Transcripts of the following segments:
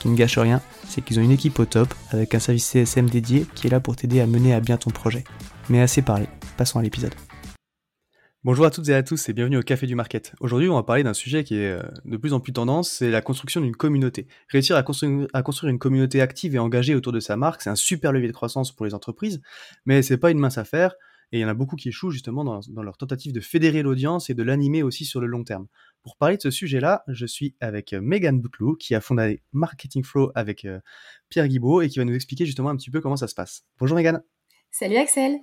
Qui ne gâche rien, c'est qu'ils ont une équipe au top avec un service CSM dédié qui est là pour t'aider à mener à bien ton projet. Mais assez parlé, passons à l'épisode. Bonjour à toutes et à tous et bienvenue au Café du Market. Aujourd'hui, on va parler d'un sujet qui est euh, de plus en plus tendance, c'est la construction d'une communauté. Réussir à construire, une communauté active et engagée autour de sa marque, c'est un super levier de croissance pour les entreprises, mais c'est pas une mince affaire. Et il y en a beaucoup qui échouent justement dans leur tentative de fédérer l'audience et de l'animer aussi sur le long terme. Pour parler de ce sujet-là, je suis avec euh, Megan Boutlou, qui a fondé Marketing Flow avec euh, Pierre Guibaud et qui va nous expliquer justement un petit peu comment ça se passe. Bonjour Megan. Salut Axel.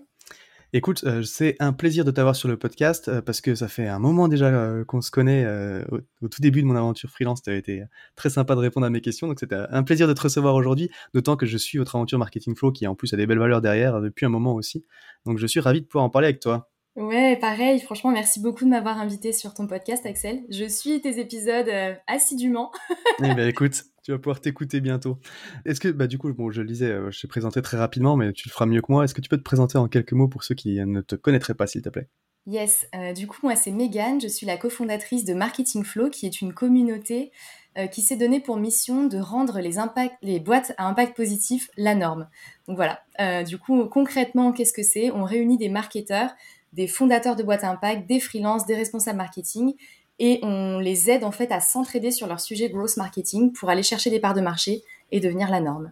Écoute, euh, c'est un plaisir de t'avoir sur le podcast euh, parce que ça fait un moment déjà euh, qu'on se connaît. Au, au, tout début de mon aventure freelance, tu as été très sympa de répondre à mes questions. Donc c'était un plaisir de te recevoir aujourd'hui, d'autant que je suis votre aventure Marketing Flow qui en plus a des belles valeurs derrière depuis un moment aussi. Donc je suis ravi de pouvoir en parler avec toi. Ouais, pareil. Franchement, merci beaucoup de m'avoir invité sur ton podcast, Axel. Je suis tes épisodes assidûment. eh bien, écoute, tu vas pouvoir t'écouter bientôt. Est-ce que, bah, du coup, bon, je le disais, euh, je t'ai présenté très rapidement, mais tu le feras mieux que moi. Est-ce que tu peux te présenter en quelques mots pour ceux qui ne te connaîtraient pas, s'il te plaît? Yes, euh, du coup, moi, c'est Megan. Je suis la cofondatrice de Marketing Flow, qui est une communauté euh, qui s'est donnée pour mission de rendre les, impacts, les boîtes à impact positif la norme. Donc voilà. Euh, du coup, concrètement, qu'est-ce que c'est? On réunit des marketeurs, des fondateurs de boîtes à impact, des freelances, des responsables marketing et on les aide en fait à s'entraider sur leur sujet growth marketing pour aller chercher des parts de marché et devenir la norme.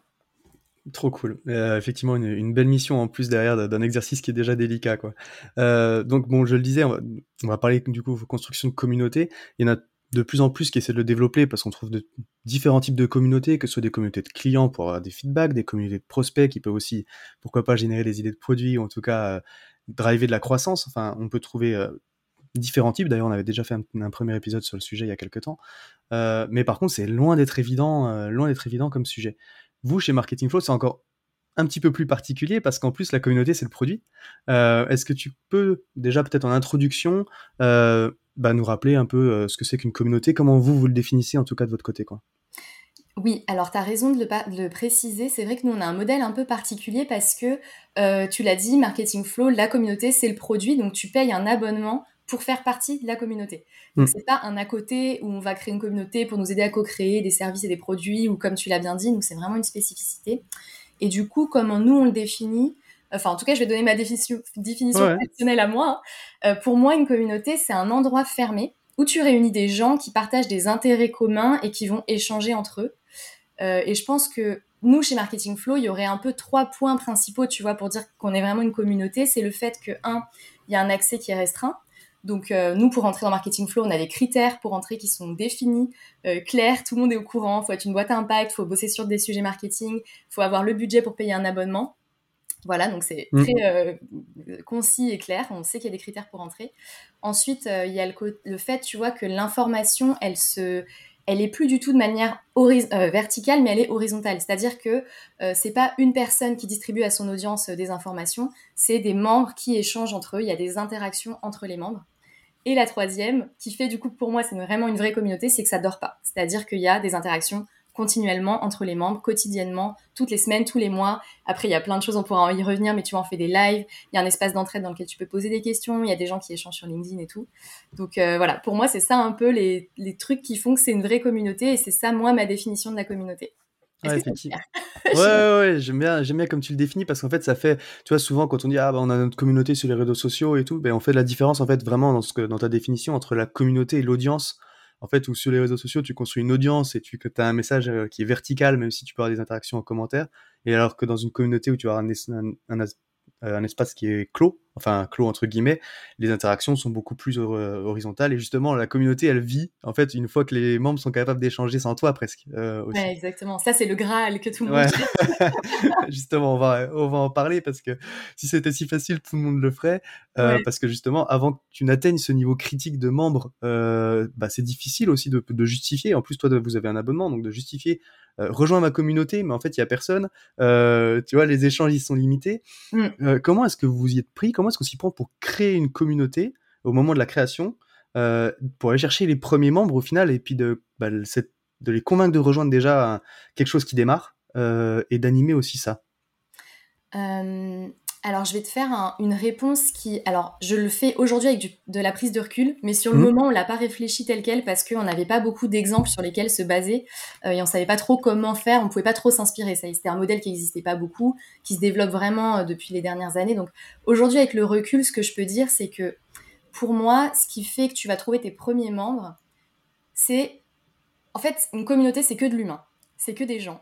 Trop cool. Euh, effectivement, une, belle mission en plus derrière d'un exercice qui est déjà délicat. Quoi. Euh, donc, bon, je le disais, on va, on va, parler du coup de construction de communauté. Il y en a de plus en plus qui essaient de le développer parce qu'on trouve de différents types de communautés, que ce soit des communautés de clients pour avoir des feedbacks, des communautés de prospects qui peuvent aussi, pourquoi pas, générer des idées de produits ou en tout cas euh, driver de la croissance. Enfin, on peut trouver euh, différents types. D'ailleurs, on avait déjà fait un, premier épisode sur le sujet il y a quelques temps. Euh, mais par contre, c'est loin d'être évident, euh, loin d'être évident comme sujet. Vous, chez Marketing Flow, c'est encore un petit peu plus particulier parce qu'en plus, la communauté, c'est le produit. Est-ce que tu peux déjà peut-être en introduction bah, nous rappeler un peu ce que c'est qu'une communauté, comment vous, vous le définissez en tout cas de votre côté quoi? Oui, alors tu as raison de le, de le préciser. C'est vrai que nous, on a un modèle un peu particulier parce que, euh, tu l'as dit, Marketing Flow, la communauté, c'est le produit. Donc, tu payes un abonnement pour faire partie de la communauté. Donc, mmh. c'est pas un à côté où on va créer une communauté pour nous aider à co-créer des services et des produits ou comme tu l'as bien dit, nous, c'est vraiment une spécificité. Et du coup, comment nous, on le définit, enfin, en tout cas, je vais donner ma définition, définition ouais. personnelle à moi. Hein. Euh, pour moi, une communauté, c'est un endroit fermé où tu réunis des gens qui partagent des intérêts communs et qui vont échanger entre eux. Euh, et je pense que nous, chez Marketing Flow, il y aurait un peu trois points principaux, tu vois, pour dire qu'on est vraiment une communauté. C'est le fait que, un, il y a un accès qui est restreint. Donc, euh, nous, pour rentrer dans Marketing Flow, on a des critères pour entrer qui sont définis, euh, clairs, tout le monde est au courant. Il faut être une boîte à impact, il faut bosser sur des sujets marketing, il faut avoir le budget pour payer un abonnement. Voilà, donc c'est mmh. très euh, concis et clair. On sait qu'il y a des critères pour entrer. Ensuite, il y a le, le, fait, tu vois, que l'information, elle se, elle est plus du tout de manière euh, verticale, mais elle est horizontale. C'est-à-dire que euh, c'est pas une personne qui distribue à son audience euh, des informations, c'est des membres qui échangent entre eux. Il y a des interactions entre les membres. Et la troisième, qui fait du coup pour moi c'est vraiment une vraie communauté, c'est que ça dort pas. C'est-à-dire qu'il y a des interactions continuellement entre les membres, quotidiennement, toutes les semaines, tous les mois. Après, il y a plein de choses, on pourra y revenir, mais tu vois, on fait des lives, il y a un espace d'entraide dans lequel tu peux poser des questions, il y a des gens qui échangent sur LinkedIn et tout. Donc euh, voilà, pour moi, c'est ça un peu les, les trucs qui font que c'est une vraie communauté et c'est ça, moi, ma définition de la communauté. Ouais, ouais, ouais, ouais, j'aime bien, j'aime bien comme tu le définis parce qu'en fait, ça fait, tu vois, souvent quand on dit ah bah on a notre communauté sur les réseaux sociaux et tout, ben on fait la différence en fait vraiment dans ce que, dans ta définition entre la communauté et l'audience. En fait, où sur les réseaux sociaux, tu construis une audience et tu as un message euh, qui est vertical, même si tu peux avoir des interactions en commentaire. Et alors que dans une communauté où tu as euh, un espace qui est clos, enfin clos entre guillemets, les interactions sont beaucoup plus horizontales et justement la communauté elle vit en fait une fois que les membres sont capables d'échanger sans toi presque. Euh, Ouais, exactement. Ça c'est le Graal que tout le monde. Justement, on va on va en parler parce que si c'était si facile, tout le monde le ferait. Euh, Parce que justement, avant que tu n'atteignes ce niveau critique de membres, euh, bah, c'est difficile aussi de, de, justifier. En plus, toi, vous avez un abonnement, donc de justifier rejoins ma communauté, mais en fait, il y a personne. Tu vois, les échanges, ils sont limités. Mm. Euh, comment est-ce que vous y êtes pris? Comment est-ce qu'on s'y prend pour créer une communauté au moment de la création pour aller chercher les premiers membres au final et puis de, bah, de les convaincre de rejoindre déjà quelque chose qui démarre et d'animer aussi ça? Alors, je vais te faire une réponse qui. Alors, je le fais aujourd'hui avec de la prise de recul, mais sur le mmh. moment, on l'a pas réfléchi tel quel parce qu'on n'avait pas beaucoup d'exemples sur lesquels se baser euh, et on savait pas trop comment faire, on pouvait pas trop s'inspirer. C'était un modèle qui n'existait pas beaucoup, qui se développe vraiment euh, depuis les dernières années. Donc, aujourd'hui, avec le recul, ce que je peux dire, c'est que pour moi, ce qui fait que tu vas trouver tes premiers membres, c'est. En fait, une communauté, c'est que de l'humain. C'est que des gens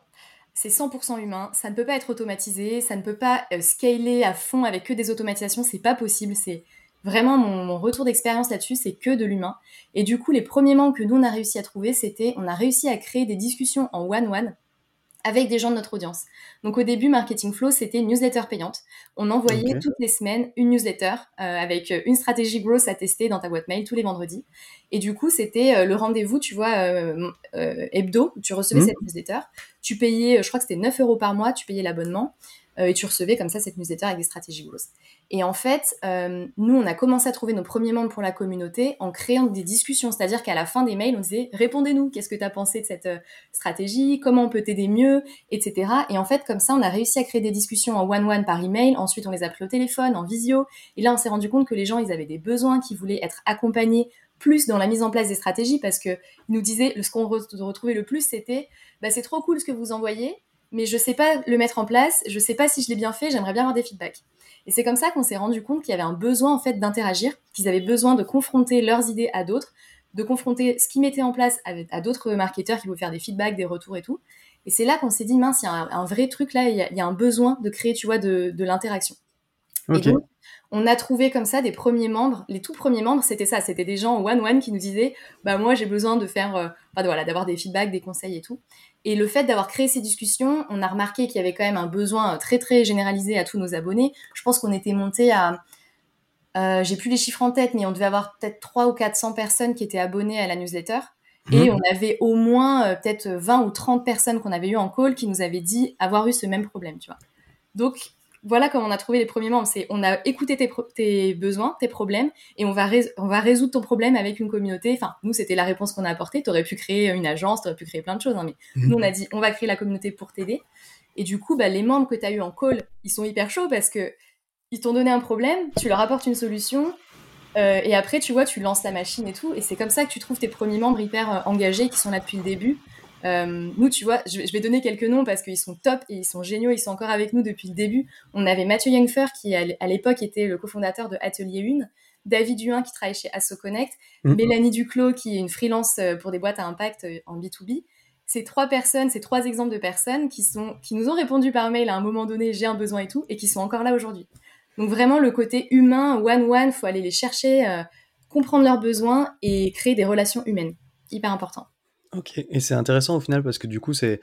c'est 100% humain, ça ne peut pas être automatisé, ça ne peut pas euh, scaler à fond avec que des automatisations, c'est pas possible, c'est vraiment mon, retour d'expérience là-dessus, c'est que de l'humain. Et du coup, les premiers membres que nous on a réussi à trouver, c'était on a réussi à créer des discussions en one-one avec des gens de notre audience. Donc au début, Marketing Flow, c'était une newsletter payante. On envoyait toutes les semaines une newsletter euh, avec une stratégie growth à tester dans ta boîte mail tous les vendredis. Et du coup, c'était euh, le rendez-vous, tu vois, euh, hebdo, tu recevais mmh. cette newsletter. Tu payais, je crois que c'était 9 euros par mois, tu payais l'abonnement. et tu recevais comme ça cette newsletter avec des stratégies growth. Et en fait, euh, nous, on a commencé à trouver nos premiers membres pour la communauté en créant des discussions. C'est-à-dire qu'à la fin des mails, on disait répondez-nous, qu'est-ce que tu as pensé de cette euh, stratégie, comment on peut t'aider mieux, etc. Et en fait, comme ça, on a réussi à créer des discussions en one-one par email. Ensuite, on les a pris au téléphone, en visio. Et là, on s'est rendu compte que les gens, ils avaient des besoins, qu'ils voulaient être accompagnés plus dans la mise en place des stratégies parce que nous disaient, ce qu'on retrouvait le plus, c'était bah, c'est trop cool ce que vous envoyez, mais je sais pas le mettre en place, je sais pas si je l'ai bien fait, j'aimerais bien avoir des feedbacks. Et c'est comme ça qu'on s'est rendu compte qu'il y avait un besoin en fait d'interagir, qu'ils avaient besoin de confronter leurs idées à d'autres, de confronter ce qu'ils mettaient en place à d'autres marketeurs qui pouvaient faire des feedbacks, des retours et tout. Et c'est là qu'on s'est dit mince, il y a un, vrai truc là, il y, a, un besoin de créer, tu vois, de, de l'interaction. Okay on a trouvé comme ça des premiers membres. Les tout premiers membres, c'était ça, c'était des gens one-one qui nous disaient, bah moi j'ai besoin de faire, euh, voilà, d'avoir des feedbacks, des conseils et tout. Et le fait d'avoir créé ces discussions, on a remarqué qu'il y avait quand même un besoin très très généralisé à tous nos abonnés. Je pense qu'on était monté à, euh, j'ai plus les chiffres en tête, mais on devait avoir peut-être 3 ou 400 personnes qui étaient abonnées à la newsletter. Et mmh. on avait au moins euh, peut-être 20 ou 30 personnes qu'on avait eu en call qui nous avaient dit avoir eu ce même problème, tu vois. Donc, voilà comment on a trouvé les premiers membres. C'est on a écouté tes, besoins, tes problèmes, et on va, on va résoudre ton problème avec une communauté. Enfin, nous, c'était la réponse qu'on a apportée. Tu aurais pu créer une agence, tu aurais pu créer plein de choses, hein, mais mhm. nous, on a dit, on va créer la communauté pour t'aider. Et du coup, bah, les membres que tu as eu en call, ils sont hyper chauds parce que ils t'ont donné un problème, tu leur apportes une solution, euh, et après, tu vois, tu lances la machine et tout. Et c'est comme ça que tu trouves tes premiers membres hyper euh, engagés qui sont là depuis le début. Euh, nous, tu vois, je vais, donner quelques noms parce qu'ils sont top et ils sont géniaux, ils sont encore avec nous depuis le début. On avait Mathieu Youngfer qui, à l'époque, était le cofondateur de Atelier 1, David Huin qui travaille chez AssoConnect, mmh. Mélanie Duclos qui est une freelance euh, pour des boîtes à impact euh, en B2B. Ces trois personnes, ces trois exemples de personnes qui, sont, qui nous ont répondu par mail à un moment donné, j'ai un besoin et tout, et qui sont encore là aujourd'hui. Donc vraiment, le côté humain, one-one, faut aller les chercher, comprendre leurs besoins et créer des relations humaines. Hyper important. Ok, et c'est intéressant au final parce que du coup, c'est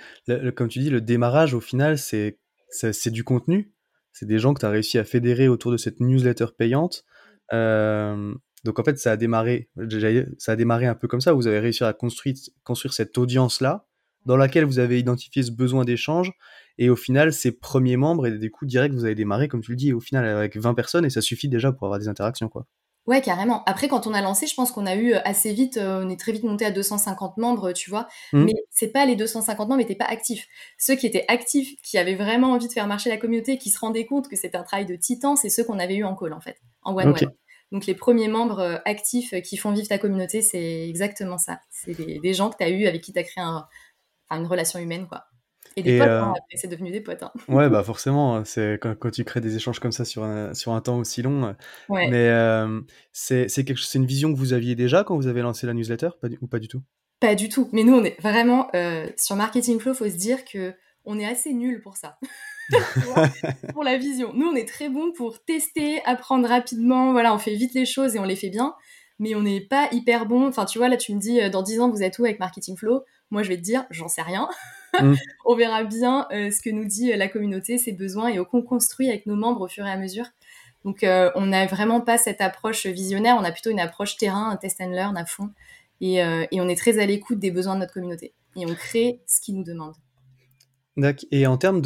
comme tu dis, le démarrage au final, c'est c'est du contenu. C'est des gens que tu as réussi à fédérer autour de cette newsletter payante. Euh, donc en fait, ça a démarré, ça a démarré un peu comme ça. Vous avez réussi à construire, construire cette audience-là, dans laquelle vous avez identifié ce besoin d'échange. Et au final, ces premiers membres, et du coup, direct, vous avez démarré, comme tu le dis, au final, avec 20 personnes, et ça suffit déjà pour avoir des interactions, quoi. Ouais, carrément. Après, quand on a lancé, je pense qu'on a eu assez vite, on est très vite monté à 250 membres, tu vois. Mmh. Mais c'est pas les 250 membres n'étaient pas actifs. Ceux qui étaient actifs, qui avaient vraiment envie de faire marcher la communauté, qui se rendaient compte que c'était un travail de titan, c'est ceux qu'on avait eu en call, en fait, en one-one. Donc les premiers membres actifs qui font vivre ta communauté, c'est exactement ça. C'est des, gens que tu as eu avec qui tu as créé une relation humaine, quoi. Et des potes, hein, euh, c'est devenu des potes. Hein. Ouais, bah forcément, hein, c'est quand, quand, tu crées des échanges comme ça sur un, sur un temps aussi long. Euh, mais euh, c'est quelque c'est une vision que vous aviez déjà quand vous avez lancé la newsletter ou pas du tout? Pas du tout. Mais nous, on est vraiment sur Marketing Flow, faut se dire que on est assez nul pour ça. pour la vision. Nous, on est très bon pour tester, apprendre rapidement. Voilà, on fait vite les choses et on les fait bien. Mais on n'est pas hyper bon. Enfin, tu vois, là, tu me dis, dans 10 ans, vous êtes où avec Marketing Flow? Moi, je vais te dire, j'en sais rien. Mm. on verra bien euh, ce que nous dit euh, la communauté, ses besoins et qu'on construit avec nos membres au fur et à mesure. Donc, euh, on n'a vraiment pas cette approche visionnaire, on a plutôt une approche terrain, un test and learn à fond. Et, on est très à l'écoute des besoins de notre communauté. Et on crée ce qu'ils nous demandent. Et en termes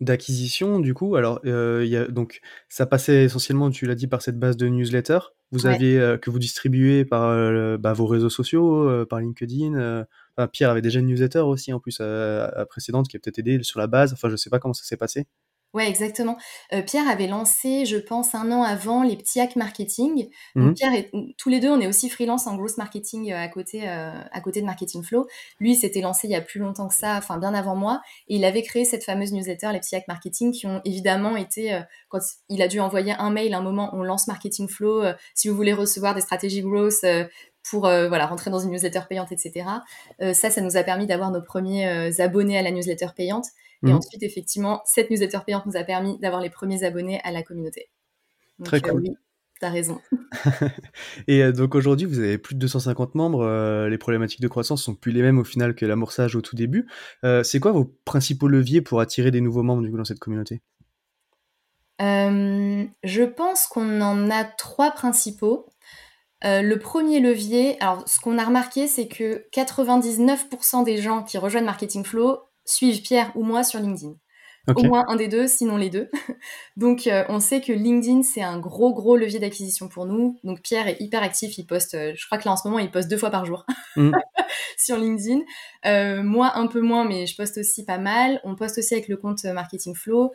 d'acquisition, du coup, alors, y a, donc, ça passait essentiellement, tu l'as dit, par cette base de newsletter. Vous aviez, que vous distribuez par bah, vos réseaux sociaux, par LinkedIn, Pierre avait déjà une newsletter aussi en plus euh, précédente qui a peut-être aidé sur la base. Enfin, je sais pas comment ça s'est passé. Ouais, exactement. Euh, Pierre avait lancé, je pense, un an avant les petits hacks marketing. Donc mhm. Pierre et tous les deux, on est aussi freelance en growth marketing euh, à côté, à côté de Marketing Flow. Lui, s'était lancé il y a plus longtemps que ça, enfin bien avant moi, et il avait créé cette fameuse newsletter, les petits hacks marketing, qui ont évidemment été, quand il a dû envoyer un mail, un moment, on lance Marketing Flow. si vous voulez recevoir des stratégies growth, pour euh, voilà rentrer dans une newsletter payante, etc. Euh, ça, ça nous a permis d'avoir nos premiers euh, abonnés à la newsletter payante. Et mhm. ensuite, effectivement, cette newsletter payante nous a permis d'avoir les premiers abonnés à la communauté. Très cool. oui, t'as raison. et donc aujourd'hui, vous avez plus de 250 membres. les problématiques de croissance sont plus les mêmes au final que l'amorçage au tout début. c'est quoi vos principaux leviers pour attirer des nouveaux membres du coup, dans cette communauté? Je pense qu'on en a trois principaux. Euh, le premier levier, alors ce qu'on a remarqué, c'est que 99% des gens qui rejoignent Marketing Flow suivent Pierre ou moi sur LinkedIn. Au moins un des deux, sinon les deux. Donc euh, on sait que LinkedIn, c'est un gros, gros levier d'acquisition pour nous. Donc Pierre est hyper actif, il poste, euh, je crois que là en ce moment, il poste deux fois par jour mm. sur LinkedIn. Euh, moi, un peu moins, mais je poste aussi pas mal. On poste aussi avec le compte Marketing Flow.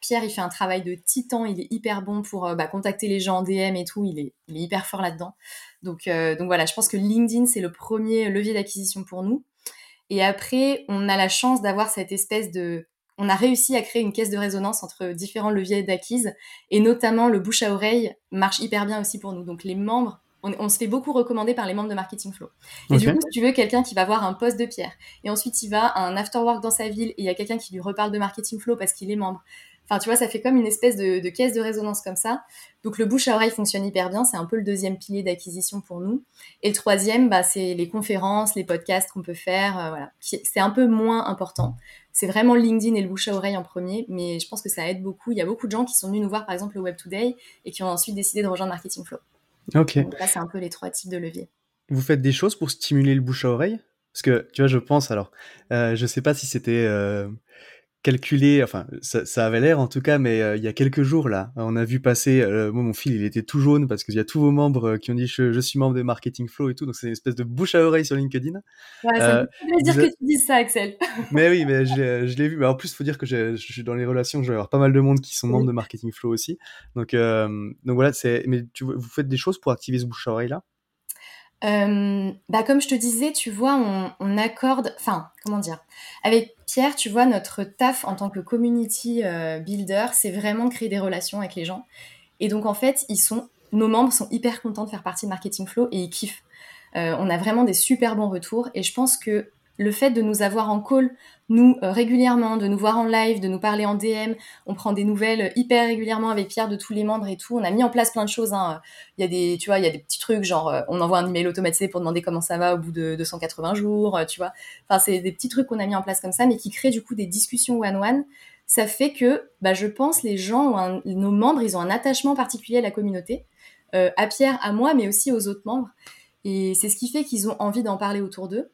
Pierre, il fait un travail de titan, il est hyper bon pour bah, contacter les gens en DM et tout, il est, il est hyper fort là-dedans. Donc, donc voilà, je pense que LinkedIn, c'est le premier levier d'acquisition pour nous. Et après, on a la chance d'avoir cette espèce de on a réussi à créer une caisse de résonance entre différents leviers d'acquise et notamment le bouche à oreille marche hyper bien aussi pour nous. Donc les membres, on, se fait beaucoup recommander par les membres de Marketing Flow. Et du coup, si tu veux quelqu'un qui va voir un poste de Pierre et ensuite il va à un afterwork dans sa ville et il y a quelqu'un qui lui reparle de Marketing Flow parce qu'il est membre, Enfin, tu vois, ça fait comme une espèce de, caisse de résonance comme ça. Donc, le bouche à oreille fonctionne hyper bien. C'est un peu le deuxième pilier d'acquisition pour nous. Et le troisième, bah, c'est les conférences, les podcasts qu'on peut faire. Euh, voilà. C'est un peu moins important. C'est vraiment LinkedIn et le bouche à oreille en premier. Mais je pense que ça aide beaucoup. Il y a beaucoup de gens qui sont venus nous voir, par exemple, le Web Today et qui ont ensuite décidé de rejoindre Marketing Flow. Ok. Donc là, c'est un peu les trois types de leviers. Vous faites des choses pour stimuler le bouche à oreille? Parce que, tu vois, je pense, alors, euh, je sais pas si c'était. Euh, calculé, enfin ça, avait l'air en tout cas, mais euh, il y a quelques jours là, on a vu passer, euh, moi mon fil il était tout jaune parce qu'il y a tous vos membres euh, qui ont dit je, suis membre de Marketing Flow et tout, donc c'est une espèce de bouche à oreille sur LinkedIn. Ouais, ça me fait plaisir que tu dises ça Axel. mais oui, mais je, l'ai vu, mais en plus il faut dire que je, suis dans les relations, je vais avoir pas mal de monde qui sont membres de Marketing Flow aussi, donc, donc voilà, c'est, mais tu, vous faites des choses pour activer ce bouche à oreille là euh, bah comme je te disais, tu vois, on, on accorde, enfin, comment dire, avec Pierre, tu vois, notre taf en tant que community euh, builder, c'est vraiment créer des relations avec les gens. Et donc en fait, ils sont, nos membres sont hyper contents de faire partie de Marketing Flow et ils kiffent. Euh, on a vraiment des super bons retours et je pense que le fait de nous avoir en call, nous, euh, régulièrement, de nous voir en live, de nous parler en DM, on prend des nouvelles euh, hyper régulièrement avec Pierre de tous les membres et tout. On a mis en place plein de choses. Hein. Il y a des, tu vois, il y a des petits trucs, genre, euh, on envoie un email automatisé pour demander comment ça va au bout de 280 jours, tu vois. Enfin, c'est des petits trucs qu'on a mis en place comme ça, mais qui créent du coup des discussions one-one. Ça fait que, bah, je pense, les gens, nos membres, ils ont un attachement particulier à la communauté, à Pierre, à moi, mais aussi aux autres membres. Et c'est ce qui fait qu'ils ont envie d'en parler autour d'eux.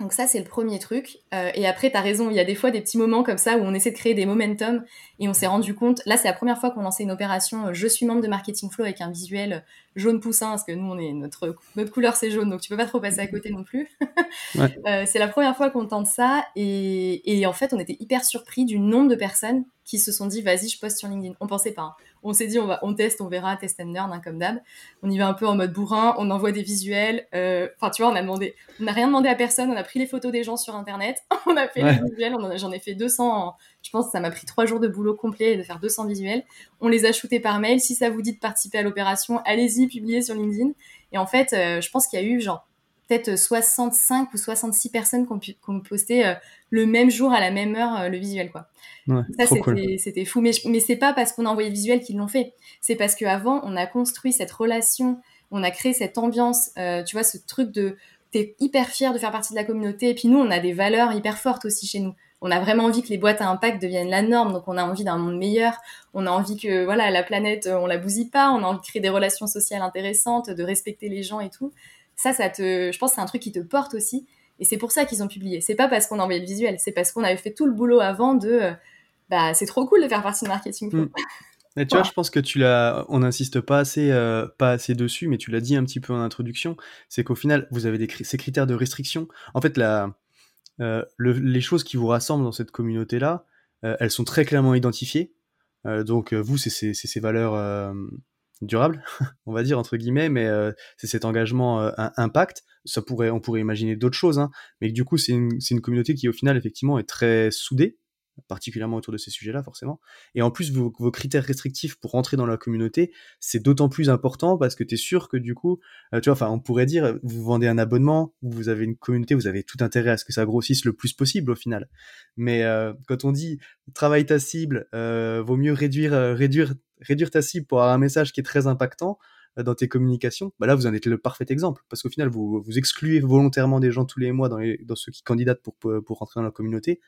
Donc ça, c'est le premier truc. Euh, et après, tu as raison, il y a des fois des petits moments comme ça où on essaie de créer des momentum et on s'est rendu compte, là c'est la première fois qu'on lançait une opération, euh, je suis membre de Marketing Flow avec un visuel euh, jaune poussin, parce que nous, on est, notre, notre couleur c'est jaune, donc tu peux pas trop passer à côté non plus. c'est la première fois qu'on tente ça et, et, en fait, on était hyper surpris du nombre de personnes qui se sont dit, vas-y, je poste sur LinkedIn. On pensait pas. Hein on s'est dit on va on teste, on verra, test and learn hein, comme d'hab. On y va un peu en mode bourrin, on envoie des visuels. Euh, enfin tu vois, on a demandé, on n'a rien demandé à personne, on a pris les photos des gens sur internet, on a fait les visuels, j'en ai fait 200. je pense que ça m'a pris trois jours de boulot complet de faire 200 visuels. On les a shootés par mail. Si ça vous dit de participer à l'opération, allez-y, publiez sur LinkedIn. Et en fait, euh, je pense qu'il y a eu genre peut-être 65 ou 66 personnes qui ont, posté euh, le même jour à la même heure euh, le visuel quoi. ça c'était fou mais, mais c'est pas parce qu'on a envoyé le visuel qu'ils l'ont fait. C'est parce qu'avant on a construit cette relation, on a créé cette ambiance, euh, tu vois ce truc de t'es hyper fier de faire partie de la communauté et puis nous on a des valeurs hyper fortes aussi chez nous. On a vraiment envie que les boîtes à impact deviennent la norme, donc on a envie d'un monde meilleur. On a envie que voilà la planète on la bousille pas, on a envie de créer des relations sociales intéressantes, de respecter les gens et tout ça, ça te, je pense, c'est un truc qui te porte aussi. Et c'est pour ça qu'ils ont publié. C'est pas parce qu'on a envoyé le visuel, c'est parce qu'on avait fait tout le boulot avant de, euh, bah, c'est trop cool de faire partie de marketing. Mm. Mais tu vois, je pense que tu l'as, on n'insiste pas assez, euh, pas assez dessus, mais tu l'as dit un petit peu en introduction, c'est qu'au final, vous avez des ces critères de restriction. En fait, la, euh, les choses qui vous rassemblent dans cette communauté-là, elles sont très clairement identifiées. donc vous, c'est ces valeurs durable, on va dire entre guillemets, mais euh, c'est cet engagement euh, impact. Ça pourrait, on pourrait imaginer d'autres choses, hein, mais du coup c'est une, une, communauté qui au final effectivement est très soudée, particulièrement autour de ces sujets-là forcément. Et en plus vos, critères restrictifs pour rentrer dans la communauté, c'est d'autant plus important parce que tu es sûr que du coup, euh, tu vois, enfin on pourrait dire, vous vendez un abonnement, vous avez une communauté, vous avez tout intérêt à ce que ça grossisse le plus possible au final. Mais quand on dit travaille ta cible, vaut mieux réduire réduire réduire ta cible pour avoir un message qui est très impactant euh, dans tes communications, bah là vous en êtes le parfait exemple parce qu'au final vous vous excluez volontairement des gens tous les mois dans, ceux qui candidatent pour, pour rentrer dans la communauté.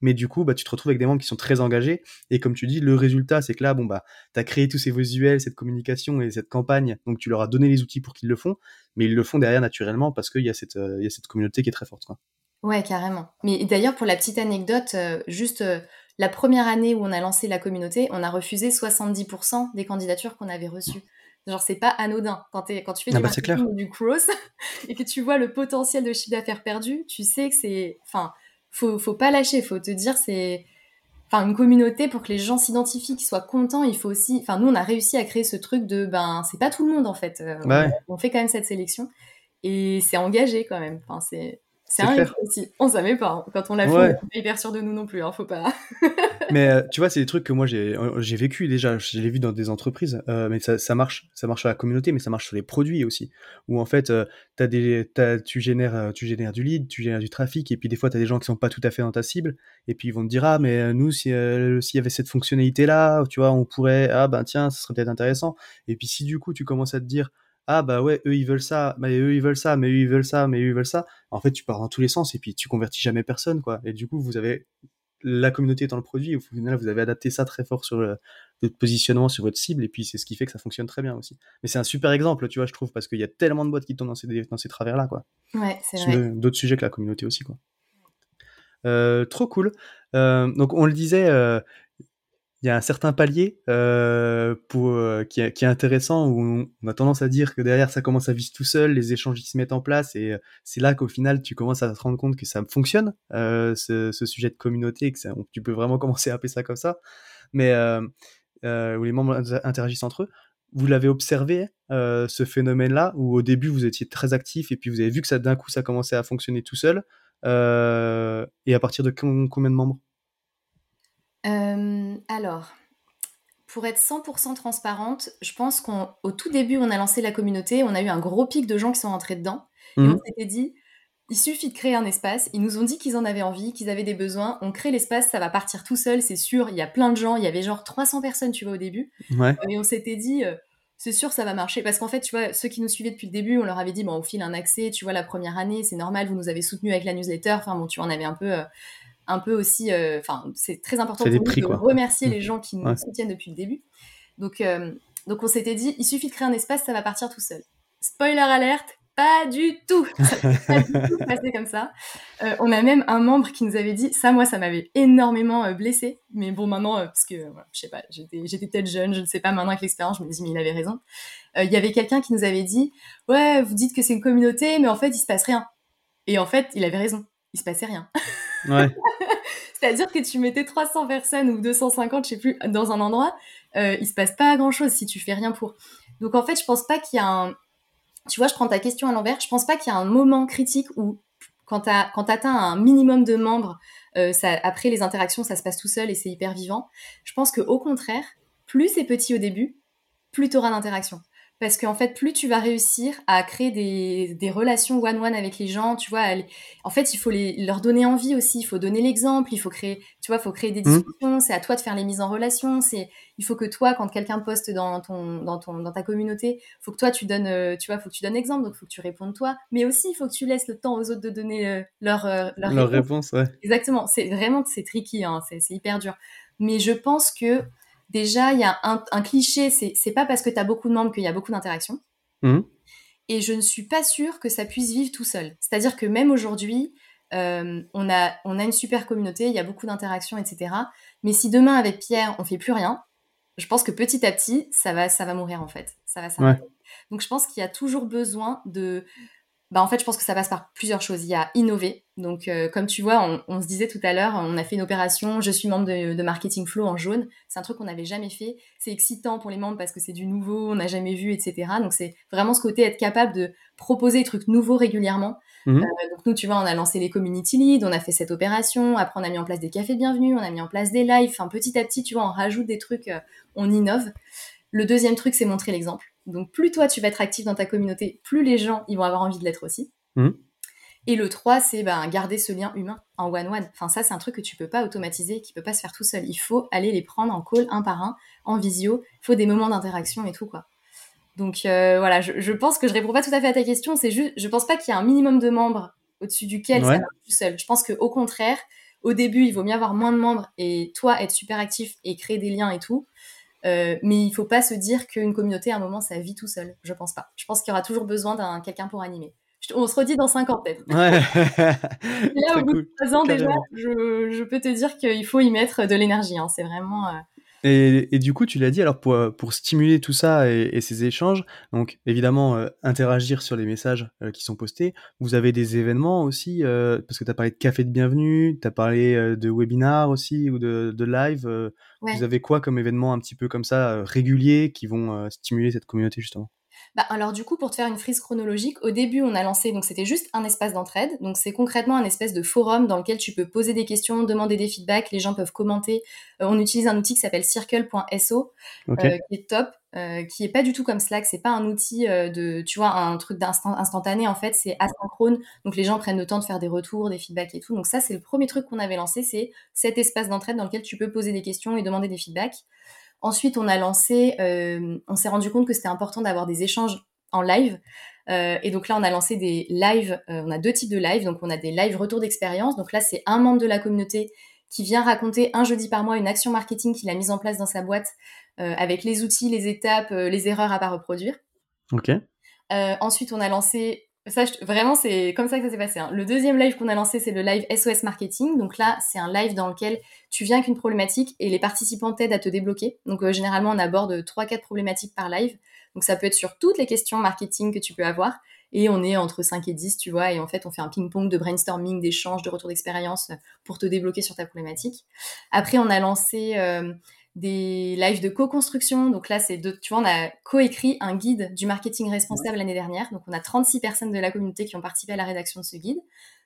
Mais du coup, bah, tu te retrouves avec des membres qui sont très engagés. Et comme tu dis, le résultat, c'est que là, bon, bah, tu as créé tous ces visuels, cette communication et cette campagne. Donc, tu leur as donné les outils pour qu'ils le font. Mais ils le font derrière naturellement parce qu'il y, a cette, euh, y a cette communauté qui est très forte. Quoi. Ouais, carrément. Mais d'ailleurs, pour la petite anecdote, euh, juste la première année où on a lancé la communauté, on a refusé 70% des candidatures qu'on avait reçues. Genre, c'est pas anodin. Quand, quand tu fais ah du, bah, du cross et que tu vois le potentiel de chiffre d'affaires perdu, tu sais que c'est. Enfin, faut, faut pas lâcher, faut te dire, c'est. Enfin, une communauté pour que les gens s'identifient, qu'ils soient contents, il faut aussi. Enfin, nous, on a réussi à créer ce truc de. Ben, c'est pas tout le monde, en fait. Euh, bah on, fait quand même cette sélection. Et c'est engagé, quand même. Enfin, c'est. C'est un aussi. On savait pas. Hein. Quand on l'a fait, on pas hyper sûr de nous non plus. Hein, faut pas. mais euh, tu vois, c'est des trucs que moi j'ai euh, vécu déjà. Je l'ai vu dans des entreprises. Euh, mais ça, ça marche. Ça marche sur la communauté, mais ça marche sur les produits aussi. Où en fait, as des, as, tu génères tu génères du lead, tu génères du trafic, et puis des fois tu as des gens qui sont pas tout à fait dans ta cible, et puis ils vont te dire ah mais nous si s'il y avait cette fonctionnalité là, tu vois, on pourrait ah ben tiens, ça serait peut-être intéressant. Et puis si du coup tu commences à te dire ah bah ouais eux ils veulent ça mais eux ils veulent ça mais eux ils veulent ça mais eux ils veulent ça. En fait tu pars dans tous les sens et puis tu convertis jamais personne quoi. Et du coup vous avez la communauté étant le produit au final vous avez adapté ça très fort sur le, positionnement sur votre cible et puis c'est ce qui fait que ça fonctionne très bien aussi. Mais c'est un super exemple tu vois je trouve parce qu'il y a tellement de boîtes qui tombent dans ces, dans ces travers là quoi. Ouais c'est vrai. d'autres sujets que la communauté aussi quoi. Euh, trop cool. Euh, donc on le disait euh, il y a un certain palier euh, pour, euh, qui, est, qui, est, intéressant où on, a tendance à dire que derrière ça commence à vivre tout seul, les échanges qui se mettent en place et euh, c'est là qu'au final tu commences à te rendre compte que ça fonctionne euh, ce, ce, sujet de communauté que ça, tu peux vraiment commencer à appeler ça comme ça, mais euh, où les membres interagissent entre eux. Vous l'avez observé ce phénomène-là où au début vous étiez très actif et puis vous avez vu que ça d'un coup ça commençait à fonctionner tout seul et à partir de combien de membres? Euh, alors, pour être 100% transparente, je pense qu'au tout début, on a lancé la communauté, on a eu un gros pic de gens qui sont rentrés dedans. Et mhm. on s'était dit, il suffit de créer un espace. Ils nous ont dit qu'ils en avaient envie, qu'ils avaient des besoins. On crée l'espace, ça va partir tout seul, c'est sûr. Il y a plein de gens. Il y avait genre 300 personnes, tu vois, au début. Ouais. Et on s'était dit, euh, c'est sûr, ça va marcher. Parce qu'en fait, tu vois, ceux qui nous suivaient depuis le début, on leur avait dit, bon, on file un accès, tu vois, la première année, c'est normal, vous nous avez soutenus avec la newsletter. Enfin, bon, tu en avais un peu. Euh, un peu aussi, euh, enfin, c'est très important pour nous de remercier les mmh. gens qui nous soutiennent depuis le début. Donc, euh, donc on s'était dit, il suffit de créer un espace, ça va partir tout seul. Spoiler alerte, pas du tout. Ça pas du tout passé comme ça. Euh, on a même un membre qui nous avait dit, ça, moi, ça m'avait énormément blessé. Mais bon, maintenant, parce que, je sais pas, j'étais peut-être jeune, je ne sais pas, maintenant avec l'expérience, je me dis, mais il avait raison. Il y avait quelqu'un qui nous avait dit, ouais, vous dites que c'est une communauté, mais en fait, il se passe rien. Et en fait, il avait raison. Il se passait rien. C'est-à-dire que tu mettais 300 personnes ou 250, je sais plus, dans un endroit, euh, il se passe pas grand-chose si tu fais rien pour. Donc en fait, je pense pas qu'il y a un... Tu vois, je prends ta question à l'envers. Je pense pas qu'il y a un moment critique où, quand tu atteins un minimum de membres, euh, après les interactions, ça se passe tout seul et c'est hyper vivant. Je pense que au contraire, plus c'est petit au début, plus tu auras d'interactions parce qu'en fait, plus tu vas réussir à créer des, des relations one-one avec les gens, tu vois, en fait, il faut les, leur donner envie aussi, il faut donner l'exemple, il faut créer, tu vois, faut créer des mmh. discussions, c'est à toi de faire les mises en relation, c'est, il faut que toi, quand quelqu'un poste dans ton, dans ton, dans ta communauté, faut que toi, tu donnes, euh, tu vois, faut que tu donnes l'exemple, donc faut que tu répondes toi, mais aussi, il faut que tu laisses le temps aux autres de donner euh, leur, euh, leur, leur réponse. ouais. Exactement, c'est vraiment, c'est tricky, hein, c'est hyper dur. Mais je pense que déjà, il y a un, cliché, c'est pas parce que tu as beaucoup de membres qu'il y a beaucoup d'interactions. Mmh. Et je ne suis pas sûre que ça puisse vivre tout seul. C'est-à-dire que même aujourd'hui, euh, on, a, on a une super communauté, il y a beaucoup d'interactions, etc. Mais si demain, avec Pierre, on fait plus rien, je pense que petit à petit, ça va, ça va mourir en fait. Ça va, ça Donc je pense qu'il y a toujours besoin de, bah, en fait, je pense que ça passe par plusieurs choses. Il y a innover. Donc, euh, comme tu vois, on, se disait tout à l'heure, on a fait une opération. Je suis membre de, Marketing Flow en jaune. C'est un truc qu'on n'avait jamais fait. C'est excitant pour les membres parce que c'est du nouveau, on n'a jamais vu, etc. Donc, c'est vraiment ce côté être capable de proposer des trucs nouveaux régulièrement. Mhm. Euh, donc, nous, tu vois, on a lancé les community leads, on a fait cette opération. Après, on a mis en place des cafés de bienvenue, on a mis en place des lives. Enfin, petit à petit, tu vois, on rajoute des trucs, euh, on innove. Le deuxième truc, c'est montrer l'exemple. Donc plus toi tu vas être actif dans ta communauté, plus les gens ils vont avoir envie de l'être aussi. Mmh. Et le 3, c'est ben, garder ce lien humain en one-one. Enfin, ça, c'est un truc que tu peux pas automatiser, qui peut pas se faire tout seul. Il faut aller les prendre en call un par un, en visio. Il faut des moments d'interaction et tout, quoi. Donc, euh, voilà, je, pense que je réponds pas tout à fait à ta question. C'est juste, je pense pas qu'il y a un minimum de membres au-dessus duquel ça va tout seul. Je pense qu'au contraire, au début, il vaut mieux avoir moins de membres et toi être super actif et créer des liens et tout. Euh, mais il faut pas se dire qu'une communauté, à un moment, ça vit tout seul. Je pense pas. Je pense qu'il y aura toujours besoin d'un quelqu'un pour animer. on se redit dans 5 ans peut-être. Ouais. là, au bout de 3 ans déjà, je, peux te dire qu'il faut y mettre de l'énergie. Hein. C'est vraiment. Euh, et, du coup, tu l'as dit, alors pour, euh, pour stimuler tout ça et, ces échanges, donc évidemment euh, interagir sur les messages euh, qui sont postés, vous avez des événements aussi, parce que tu as parlé de café de bienvenue, tu as parlé de webinars aussi ou de, de live. Vous avez quoi comme événements un petit peu comme ça réguliers qui vont stimuler cette communauté justement? Bah, alors du coup, pour te faire une frise chronologique, au début, on a lancé, donc c'était juste un espace d'entraide. Donc c'est concrètement un espèce de forum dans lequel tu peux poser des questions, demander des feedbacks, les gens peuvent commenter. Euh, on utilise un outil qui s'appelle circle.so, euh, qui est top. Euh, qui est pas du tout comme Slack, c'est pas un outil de, tu vois, un truc d'instantané en fait, c'est asynchrone, donc les gens prennent le temps de faire des retours, des feedbacks et tout. Donc ça, c'est le premier truc qu'on avait lancé, c'est cet espace d'entraide dans lequel tu peux poser des questions et demander des feedbacks. Ensuite, on a lancé, euh, on s'est rendu compte que c'était important d'avoir des échanges en live. Euh, et donc là, on a lancé des lives. Euh, on a deux types de lives. Donc on a des lives retour d'expérience. Donc là, c'est un membre de la communauté qui vient raconter un jeudi par mois une action marketing qu'il a mise en place dans sa boîte avec les outils, les étapes, les erreurs à pas reproduire. Ok. ensuite, on a lancé ça, vraiment, c'est comme ça que ça s'est passé. Hein. Le deuxième live qu'on a lancé, c'est le live SOS Marketing. Donc là, c'est un live dans lequel tu viens avec une problématique et les participants t'aident à te débloquer. Donc euh, généralement, on aborde 3-4 problématiques par live. Donc ça peut être sur toutes les questions marketing que tu peux avoir. Et on est entre 5 et 10, tu vois. Et en fait, on fait un ping-pong de brainstorming, d'échange, de retour d'expérience pour te débloquer sur ta problématique. Après, on a lancé... Euh, des lives de co-construction. Donc là, c'est tu vois, on a coécrit un guide du marketing responsable l'année dernière. Donc on a 36 personnes de la communauté qui ont participé à la rédaction de ce guide.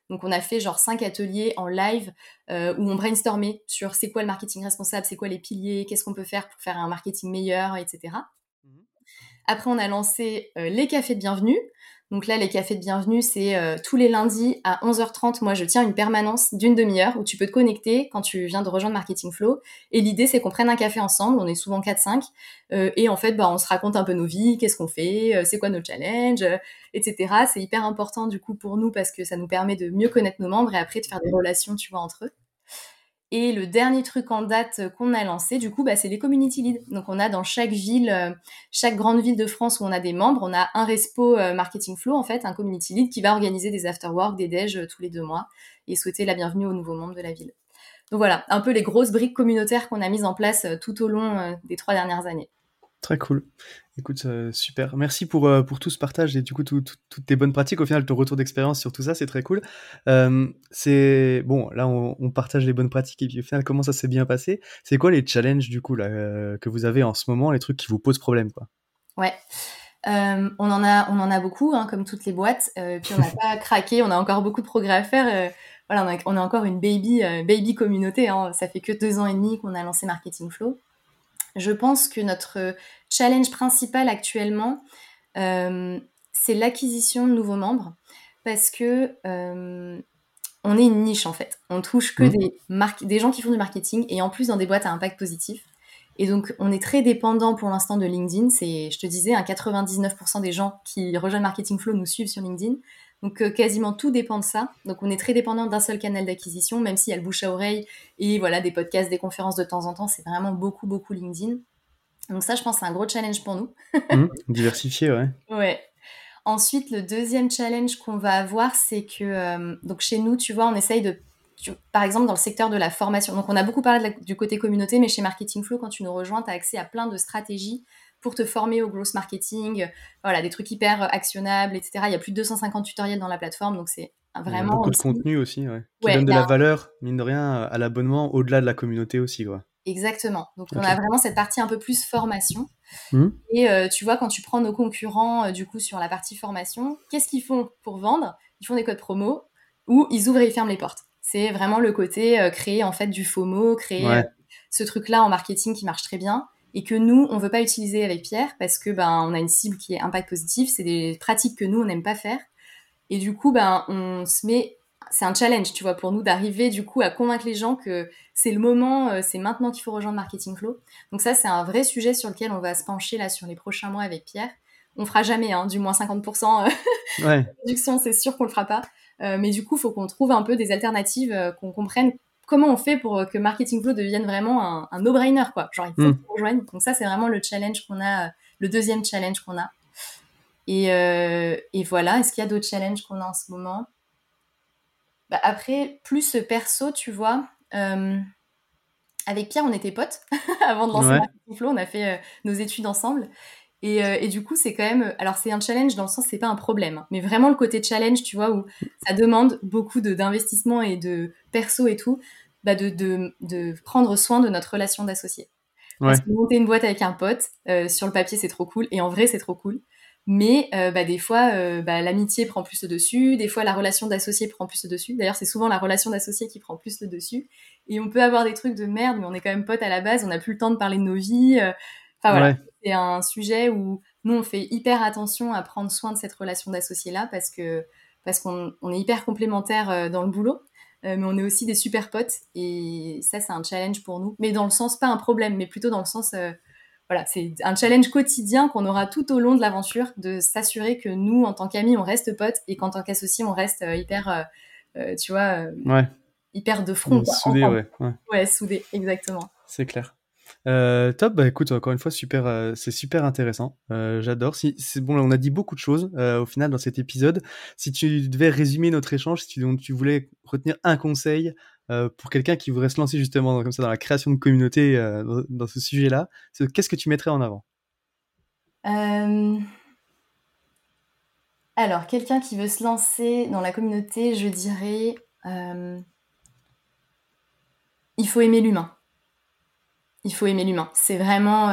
Donc on a fait genre cinq ateliers en live euh, où on brainstormait sur c'est quoi le marketing responsable, c'est quoi les piliers, qu'est-ce qu'on peut faire pour faire un marketing meilleur, etc. Mhm. Après, on a lancé euh, les cafés de bienvenue. Donc là, les cafés de bienvenue, c'est euh, tous les lundis à 11h30. Moi, je tiens une permanence d'une demi-heure où tu peux te connecter quand tu viens de rejoindre Marketing Flow. Et l'idée, c'est qu'on prenne un café ensemble. On est souvent 4-5. Euh, et en fait, bah, on se raconte un peu nos vies, qu'est-ce qu'on fait, euh, c'est quoi nos challenges, etc. C'est hyper important du coup pour nous parce que ça nous permet de mieux connaître nos membres et après de faire des relations, tu vois, entre eux. Et le dernier truc en date qu'on a lancé, du coup, bah, c'est les community leads. Donc, on a dans chaque ville, euh, chaque grande ville de France où on a des membres, on a un respo euh, marketing flow, en fait, un community lead qui va organiser des after-work, des déj euh, tous les deux mois et souhaiter la bienvenue aux nouveaux membres de la ville. Donc voilà, un peu les grosses briques communautaires qu'on a mises en place tout au long des trois dernières années. Très cool. Écoute, euh, super. Merci pour, euh, pour tout ce partage et du coup, toutes tes bonnes pratiques. Au final, ton retour d'expérience sur tout ça, c'est très cool. Euh, c'est bon, là, on, partage les bonnes pratiques et puis au final, comment ça s'est bien passé? C'est quoi les challenges du coup là, que vous avez en ce moment, les trucs qui vous posent problème quoi? Ouais. on, en a, on en a beaucoup, hein, comme toutes les boîtes. puis on n'a pas craqué, on a encore beaucoup de progrès à faire. voilà, on a, encore une baby, baby communauté. Hein. Ça fait que deux ans et demi qu'on a lancé Marketing Flow. Je pense que notre challenge principal actuellement, euh, c'est l'acquisition de nouveaux membres parce que euh, on est une niche en fait. On touche que mmh. des, des gens qui font du marketing et en plus dans des boîtes à impact positif. Et donc, on est très dépendant pour l'instant de LinkedIn. C'est, je te disais, un 99% des gens qui rejoignent Marketing Flow nous suivent sur LinkedIn. Donc euh, quasiment tout dépend de ça. Donc on est très dépendant d'un seul canal d'acquisition, même s'il y a le bouche à oreille et voilà des podcasts, des conférences de temps en temps, c'est vraiment beaucoup beaucoup LinkedIn. Donc ça, je pense, c'est un gros challenge pour nous. Mmh, diversifié, ouais. Ouais. Ensuite, le deuxième challenge qu'on va avoir, c'est que euh, donc chez nous, tu vois, on essaye de, par exemple, dans le secteur de la formation. Donc on a beaucoup parlé du côté communauté, mais chez Marketing Flow, quand tu nous rejoins, tu as accès à plein de stratégies pour te former au growth marketing, voilà, des trucs hyper actionnables, etc. Il y a plus de 250 tutoriels dans la plateforme, donc c'est vraiment... beaucoup de contenu aussi, ouais. Qui donne de la valeur, mine de rien, à l'abonnement, au-delà de la communauté aussi, quoi. Exactement. Donc on a vraiment cette partie un peu plus formation. Mmh. Et euh, tu vois, quand tu prends nos concurrents, euh, du coup, sur la partie formation, qu'est-ce qu'ils font pour vendre? Ils font des codes promo ou ils ouvrent et ils ferment les portes. C'est vraiment le côté euh, créer en fait du FOMO, créer ce truc-là en marketing qui marche très bien et que nous, on veut pas utiliser avec Pierre parce que ben on a une cible qui est impact positif, c'est des pratiques que nous on n'aime pas faire. Et du coup, ben on se met c'est un challenge, tu vois, pour nous d'arriver du coup à convaincre les gens que c'est le moment, euh, c'est maintenant qu'il faut rejoindre Marketing Flow. Donc ça, c'est un vrai sujet sur lequel on va se pencher là sur les prochains mois avec Pierre. On fera jamais, hein, du moins 50% euh, ouais. de réduction, c'est sûr qu'on le fera pas. Euh, mais du coup, il faut qu'on trouve un peu des alternatives, qu'on comprenne comment on fait pour que Marketing Flow devienne vraiment un, no-brainer, quoi. Genre, il faut mm. qu'on rejoigne. Donc ça, c'est vraiment le challenge qu'on a, le deuxième challenge qu'on a. Et, et voilà, est-ce qu'il y a d'autres challenges qu'on a en ce moment? Bah, après, plus perso, tu vois, euh, avec Pierre, on était potes avant de lancer Marketing Flow, on a fait euh, nos études ensemble. Et, euh, et du coup, c'est quand même. Alors, c'est un challenge dans le sens, c'est pas un problème, hein, mais vraiment le côté challenge, tu vois, où ça demande beaucoup d'investissement et de perso et tout, bah de, de, de, prendre soin de notre relation d'associé. Parce que monter une boîte avec un pote, sur le papier, c'est trop cool, et en vrai, c'est trop cool. Mais euh, bah, des fois, euh, bah, l'amitié prend plus le dessus, des fois la relation d'associé prend plus le dessus. D'ailleurs, c'est souvent la relation d'associé qui prend plus le dessus. Et on peut avoir des trucs de merde, mais on est quand même potes à la base, on n'a plus le temps de parler de nos vies. Euh. Enfin voilà, c'est un sujet où nous, on fait hyper attention à prendre soin de cette relation d'associé-là parce que parce qu'on est hyper complémentaires dans le boulot. mais on est aussi des super potes et ça c'est un challenge pour nous mais dans le sens pas un problème mais plutôt dans le sens voilà, c'est un challenge quotidien qu'on aura tout au long de l'aventure, de s'assurer que nous, en tant qu'amis, on reste potes et qu'en tant qu'associés, on reste euh, hyper, euh, euh, tu vois, hyper de front. Soudé, ouais, ouais. soudé, exactement. C'est clair. Top, bah écoute, encore une fois, super, c'est super intéressant. J'adore. Si, c'est bon, on a dit beaucoup de choses au final dans cet épisode. Si tu devais résumer notre échange, si tu, voulais retenir un conseil euh, pour quelqu'un qui voudrait se lancer justement dans, comme ça dans la création de communauté euh, dans, ce sujet-là, qu'est-ce que tu mettrais en avant? Euh, Alors, quelqu'un qui veut se lancer dans la communauté, je dirais, il faut aimer l'humain. Il faut aimer l'humain. C'est vraiment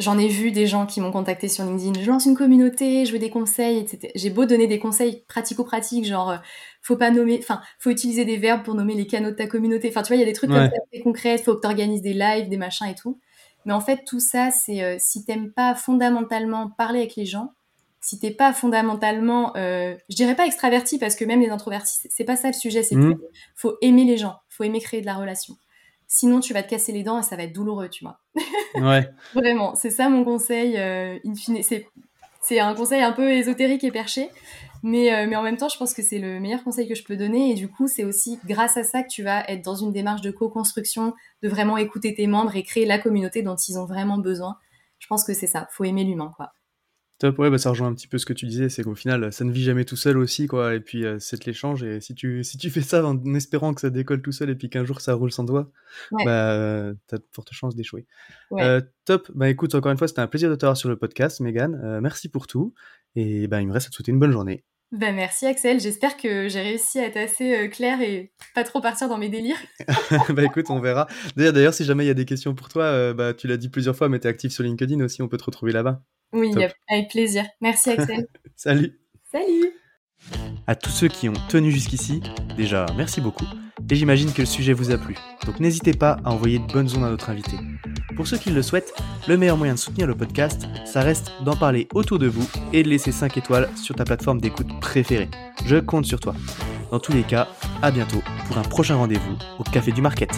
J'en ai vu des gens qui m'ont contacté sur LinkedIn. Je lance une communauté, je veux des conseils, etc. J'ai beau donner des conseils pratico-pratiques, genre, euh, faut pas nommer, enfin, faut utiliser des verbes pour nommer les canaux de ta communauté. Enfin, tu vois, il y a des trucs comme ça très concrets. Faut que tu organises des lives, des machins et tout. Mais en fait, tout ça, c'est euh, si t'aimes pas fondamentalement parler avec les gens, si t'es pas fondamentalement, euh, je dirais pas extraverti parce que même les introvertis, c'est pas ça le sujet. C'est mmh. faut aimer les gens, faut aimer créer de la relation. Sinon, tu vas te casser les dents et ça va être douloureux, tu vois. Ouais. Vraiment, c'est ça mon conseil. Euh, in fine, c'est, c'est un conseil un peu ésotérique et perché. Mais, euh, mais en même temps, je pense que c'est le meilleur conseil que je peux donner. Et du coup, c'est aussi grâce à ça que tu vas être dans une démarche de co-construction, de vraiment écouter tes membres et créer la communauté dont ils ont vraiment besoin. Je pense que c'est ça. Faut aimer l'humain, quoi. Top, ouais, bah ça rejoint un petit peu ce que tu disais, c'est qu'au final, ça ne vit jamais tout seul aussi, quoi. Et puis, euh, c'est de l'échange. Et si tu, si tu fais ça en espérant que ça décolle tout seul et puis qu'un jour ça roule sans toi, bah, t'as de fortes chances d'échouer. Euh, top, bah écoute, encore une fois, c'était un plaisir de te sur le podcast, Megan. Euh, merci pour tout. Et bah, il me reste à te souhaiter une bonne journée. Ben merci Axel, j'espère que j'ai réussi à être assez euh, clair et pas trop partir dans mes délires. bah écoute, on verra. D'ailleurs, si jamais il y a des questions pour toi, bah tu l'as dit plusieurs fois, mais tu es actif sur LinkedIn aussi, on peut te retrouver là-bas. Oui, avec plaisir. Merci Axel. Salut. Salut. À tous ceux qui ont tenu jusqu'ici, déjà merci beaucoup. Et j'imagine que le sujet vous a plu. Donc n'hésitez pas à envoyer de bonnes ondes à notre invité. Pour ceux qui le souhaitent, le meilleur moyen de soutenir le podcast, ça reste d'en parler autour de vous et de laisser 5 étoiles sur ta plateforme d'écoute préférée. Je compte sur toi. Dans tous les cas, à bientôt pour un prochain rendez-vous au Café du Market.